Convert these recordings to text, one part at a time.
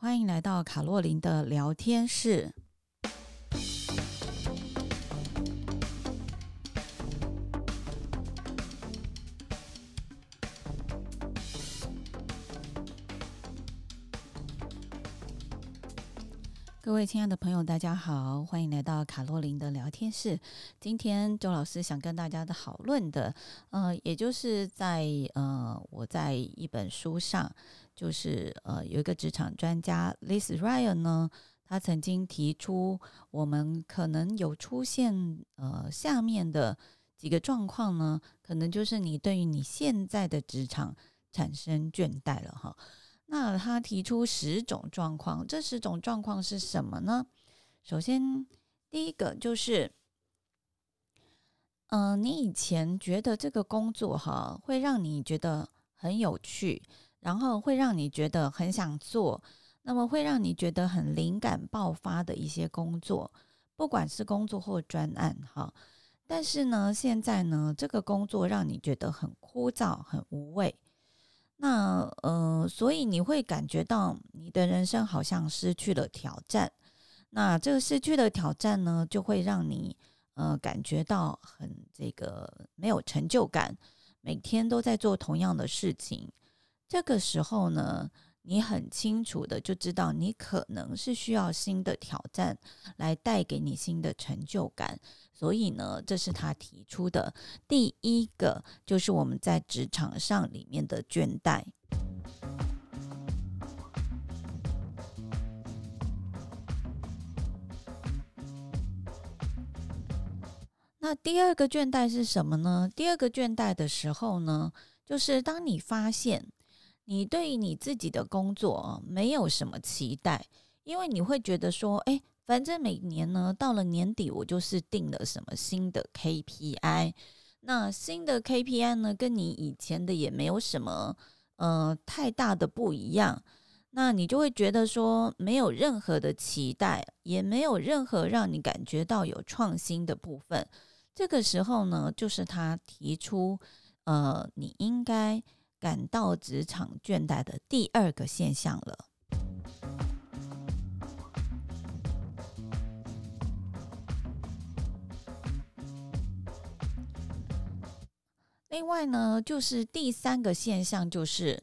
欢迎来到卡洛琳的聊天室。各位亲爱的朋友，大家好，欢迎来到卡洛琳的聊天室。今天周老师想跟大家的讨论的，呃，也就是在呃，我在一本书上，就是呃，有一个职场专家 Liz Ryan 呢，他曾经提出，我们可能有出现呃下面的几个状况呢，可能就是你对于你现在的职场产生倦怠了哈。那他提出十种状况，这十种状况是什么呢？首先，第一个就是，嗯、你以前觉得这个工作哈会让你觉得很有趣，然后会让你觉得很想做，那么会让你觉得很灵感爆发的一些工作，不管是工作或专案哈，但是呢，现在呢，这个工作让你觉得很枯燥、很无味。那呃，所以你会感觉到你的人生好像失去了挑战。那这个失去的挑战呢，就会让你呃感觉到很这个没有成就感，每天都在做同样的事情。这个时候呢，你很清楚的就知道，你可能是需要新的挑战来带给你新的成就感。所以呢，这是他提出的第一个，就是我们在职场上里面的倦怠。那第二个倦怠是什么呢？第二个倦怠的时候呢，就是当你发现你对于你自己的工作没有什么期待，因为你会觉得说，哎。反正每年呢，到了年底，我就是定了什么新的 KPI。那新的 KPI 呢，跟你以前的也没有什么呃太大的不一样。那你就会觉得说，没有任何的期待，也没有任何让你感觉到有创新的部分。这个时候呢，就是他提出呃，你应该感到职场倦怠的第二个现象了。另外呢，就是第三个现象，就是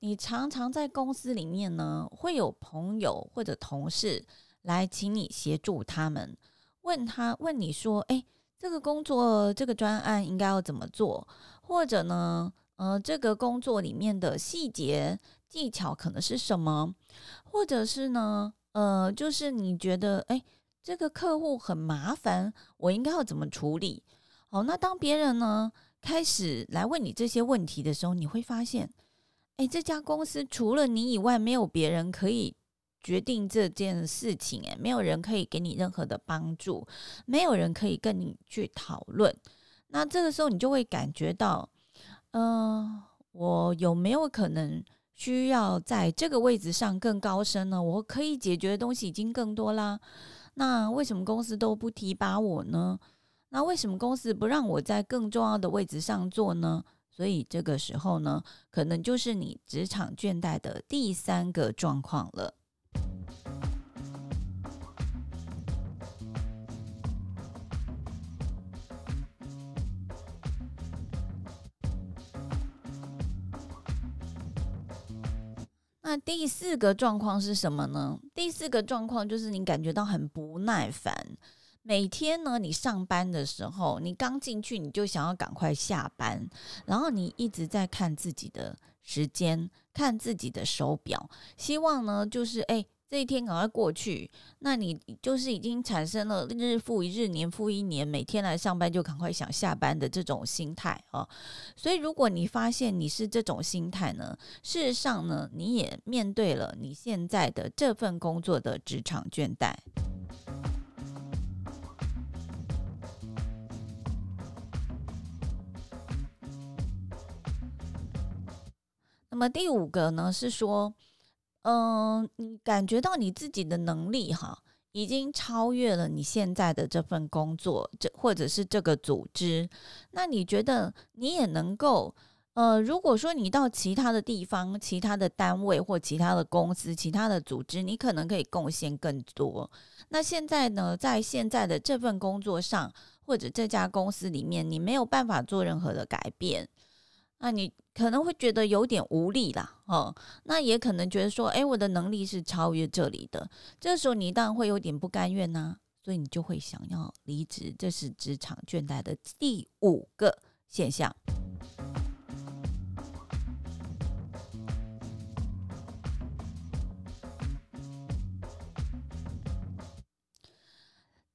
你常常在公司里面呢，会有朋友或者同事来请你协助他们，问他问你说，哎，这个工作这个专案应该要怎么做？或者呢，呃，这个工作里面的细节技巧可能是什么？或者是呢，呃，就是你觉得，哎，这个客户很麻烦，我应该要怎么处理？好，那当别人呢，开始来问你这些问题的时候，你会发现，哎，这家公司除了你以外，没有别人可以决定这件事情，哎，没有人可以给你任何的帮助，没有人可以跟你去讨论。那这个时候，你就会感觉到，嗯、我有没有可能需要在这个位置上更高升呢？我可以解决的东西已经更多啦。那为什么公司都不提拔我呢？那为什么公司不让我在更重要的位置上做呢？所以这个时候呢，可能就是你职场倦怠的第三个状况了。那第四个状况是什么呢？第四个状况就是你感觉到很不耐烦。每天呢，你上班的时候，你刚进去你就想要赶快下班，然后你一直在看自己的时间，看自己的手表，希望呢就是诶，这一天赶快过去。那你就是已经产生了日复一日、年复一年，每天来上班就赶快想下班的这种心态啊。所以，如果你发现你是这种心态呢，事实上呢，你也面对了你现在的这份工作的职场倦怠。那么第五个呢，是说，嗯、你感觉到你自己的能力哈，已经超越了你现在的这份工作，这或者是这个组织，那你觉得你也能够呃，如果说你到其他的地方、其他的单位或其他的公司、其他的组织，你可能可以贡献更多。那现在呢，在现在的这份工作上，或者这家公司里面，你没有办法做任何的改变，那你可能会觉得有点无力啦，哦，那也可能觉得说，诶，我的能力是超越这里的，这时候你当然会有点不甘愿呐，所以你就会想要离职，这是职场倦怠的第五个现象。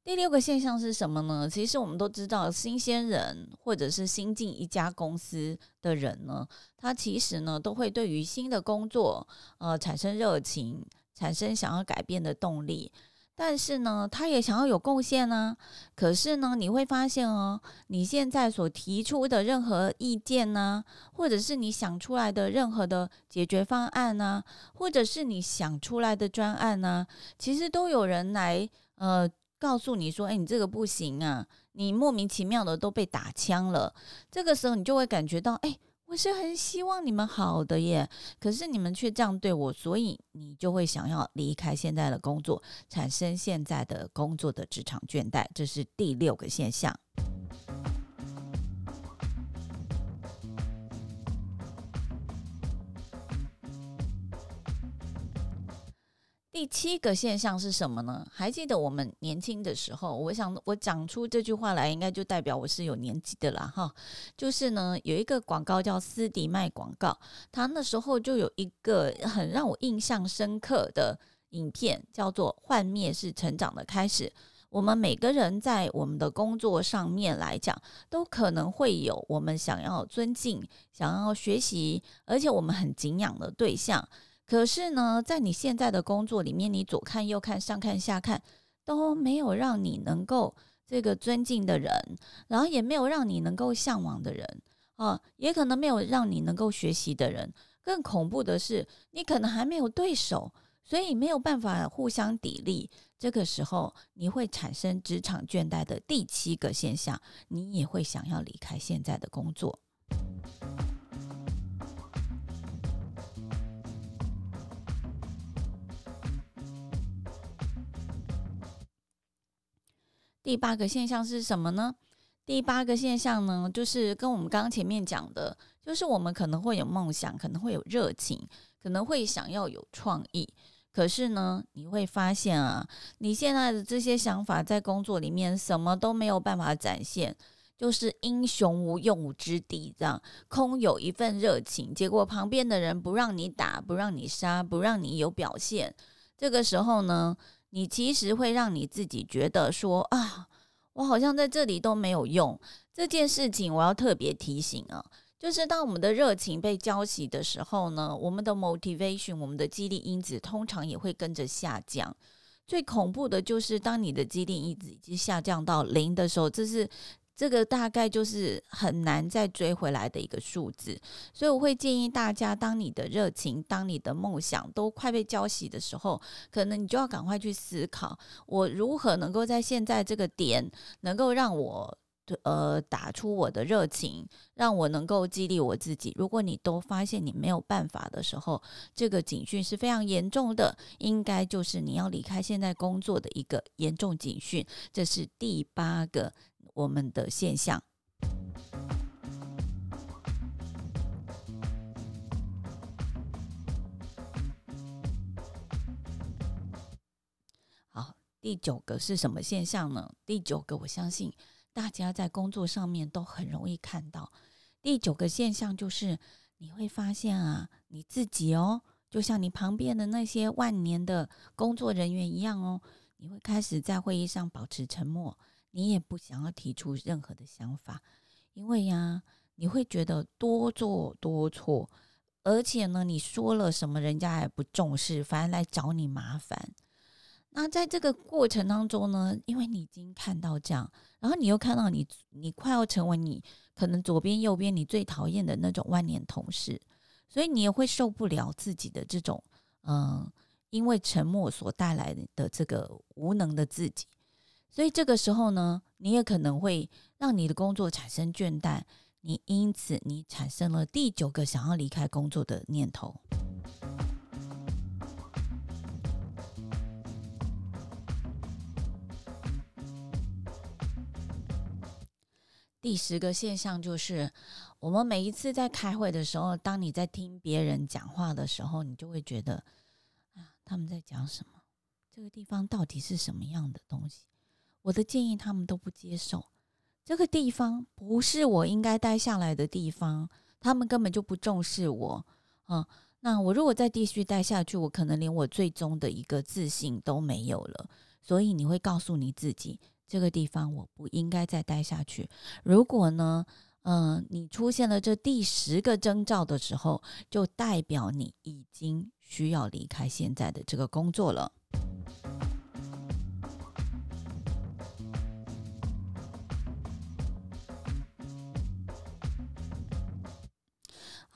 第六个现象是什么呢？其实我们都知道，新鲜人或者是新进一家公司的人呢，他其实呢都会对于新的工作呃产生热情，产生想要改变的动力。但是呢，他也想要有贡献呢。可是呢，你会发现哦，你现在所提出的任何意见呢，或者是你想出来的任何的解决方案呢，或者是你想出来的专案呢，其实都有人来呃。告诉你说：“哎，你这个不行啊！你莫名其妙的都被打枪了。这个时候，你就会感觉到，哎，我是很希望你们好的耶，可是你们却这样对我，所以你就会想要离开现在的工作，产生现在的工作的职场倦怠。这是第六个现象。”第七个现象是什么呢？还记得我们年轻的时候，我想我讲出这句话来，应该就代表我是有年纪的啦，哈。就是呢，有一个广告叫斯迪麦广告，他那时候就有一个很让我印象深刻的影片，叫做“幻灭是成长的开始”。我们每个人在我们的工作上面来讲，都可能会有我们想要尊敬、想要学习，而且我们很敬仰的对象。可是呢，在你现在的工作里面，你左看右看，上看下看，都没有让你能够这个尊敬的人，然后也没有让你能够向往的人啊，也可能没有让你能够学习的人。更恐怖的是，你可能还没有对手，所以没有办法互相砥砺。这个时候，你会产生职场倦怠的第七个现象，你也会想要离开现在的工作。第八个现象是什么呢？第八个现象呢，就是跟我们刚刚前面讲的，就是我们可能会有梦想，可能会有热情，可能会想要有创意。可是呢，你会发现啊，你现在的这些想法在工作里面什么都没有办法展现，就是英雄无用武之地，这样空有一份热情，结果旁边的人不让你打，不让你杀，不让你有表现。这个时候呢，你其实会让你自己觉得说啊，我好像在这里都没有用。这件事情我要特别提醒啊，就是当我们的热情被浇熄的时候呢，我们的 motivation，我们的激励因子通常也会跟着下降。最恐怖的就是当你的激励因子已经下降到零的时候，这是。这个大概就是很难再追回来的一个数字，所以我会建议大家，当你的热情、当你的梦想都快被浇熄的时候，可能你就要赶快去思考，我如何能够在现在这个点，能够让我呃打出我的热情，让我能够激励我自己。如果你都发现你没有办法的时候，这个警讯是非常严重的，应该就是你要离开现在工作的一个严重警讯。这是第八个。我们的现象。好，第九个是什么现象呢？第九个，我相信大家在工作上面都很容易看到。第九个现象就是，你会发现啊，你自己哦，就像你旁边的那些万年的工作人员一样哦，你会开始在会议上保持沉默。你也不想要提出任何的想法，因为呀，你会觉得多做多错，而且呢，你说了什么，人家也不重视，反而来找你麻烦。那在这个过程当中呢，因为你已经看到这样，然后你又看到你，你快要成为你可能左边右边你最讨厌的那种万年同事，所以你也会受不了自己的这种，嗯，因为沉默所带来的这个无能的自己。所以这个时候呢，你也可能会让你的工作产生倦怠，你因此你产生了第九个想要离开工作的念头。第十个现象就是，我们每一次在开会的时候，当你在听别人讲话的时候，你就会觉得啊，他们在讲什么？这个地方到底是什么样的东西？我的建议他们都不接受。这个地方不是我应该待下来的地方，他们根本就不重视我。啊，那我如果再继续待下去，我可能连我最终的一个自信都没有了。所以你会告诉你自己。这个地方我不应该再待下去。如果呢，嗯、你出现了这第十个征兆的时候，就代表你已经需要离开现在的这个工作了。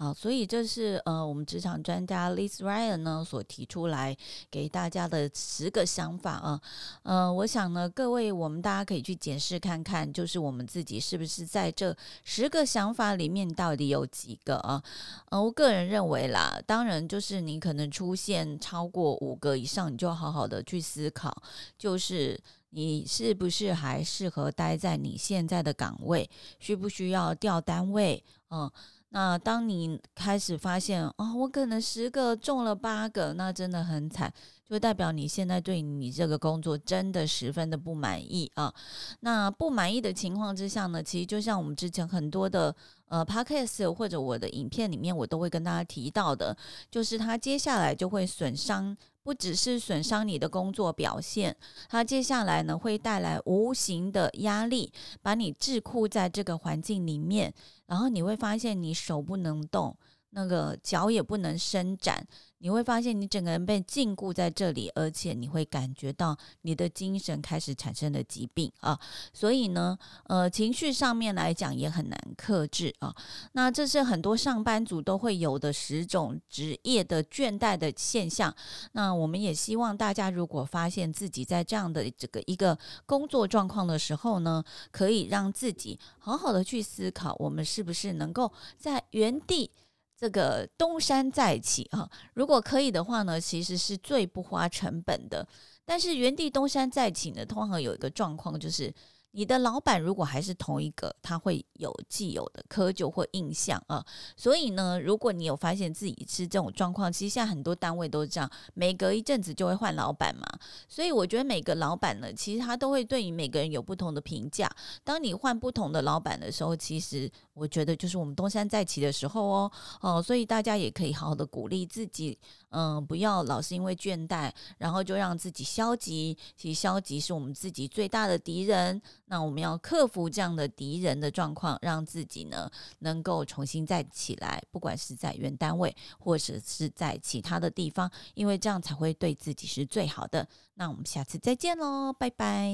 好，所以这是呃，我们职场专家 Liz Ryan 呢所提出来给大家的十个想法啊。呃，我想呢，各位我们大家可以去检视看看，就是我们自己是不是在这十个想法里面到底有几个啊？呃，我个人认为啦，当然就是你可能出现超过五个以上，你就好好的去思考，就是你是不是还适合待在你现在的岗位，需不需要调单位？嗯、那当你开始发现哦，我可能十个中了八个，那真的很惨，就代表你现在对你这个工作真的十分的不满意啊。那不满意的情况之下呢，其实就像我们之前很多的呃 podcast 或者我的影片里面，我都会跟大家提到的，就是它接下来就会损伤。不只是损伤你的工作表现，它接下来呢会带来无形的压力，把你桎梏在这个环境里面，然后你会发现你手不能动，那个脚也不能伸展。你会发现你整个人被禁锢在这里，而且你会感觉到你的精神开始产生了疾病啊，所以呢，呃，情绪上面来讲也很难克制啊。那这是很多上班族都会有的十种职业的倦怠的现象。那我们也希望大家如果发现自己在这样的这个一个工作状况的时候呢，可以让自己好好的去思考，我们是不是能够在原地。这个东山再起啊，如果可以的话呢，其实是最不花成本的。但是原地东山再起呢，通常有一个状况就是。你的老板如果还是同一个，他会有既有的窠臼或印象啊。所以呢，如果你有发现自己是这种状况，其实现在很多单位都是这样，每隔一阵子就会换老板嘛。所以我觉得每个老板呢，其实他都会对你每个人有不同的评价。当你换不同的老板的时候，其实我觉得就是我们东山再起的时候哦。哦，所以大家也可以好好的鼓励自己，嗯，不要老是因为倦怠，然后就让自己消极。其实消极是我们自己最大的敌人。那我们要克服这样的敌人的状况，让自己呢能够重新再起来，不管是在原单位或者是在其他的地方，因为这样才会对自己是最好的。那我们下次再见喽，拜拜。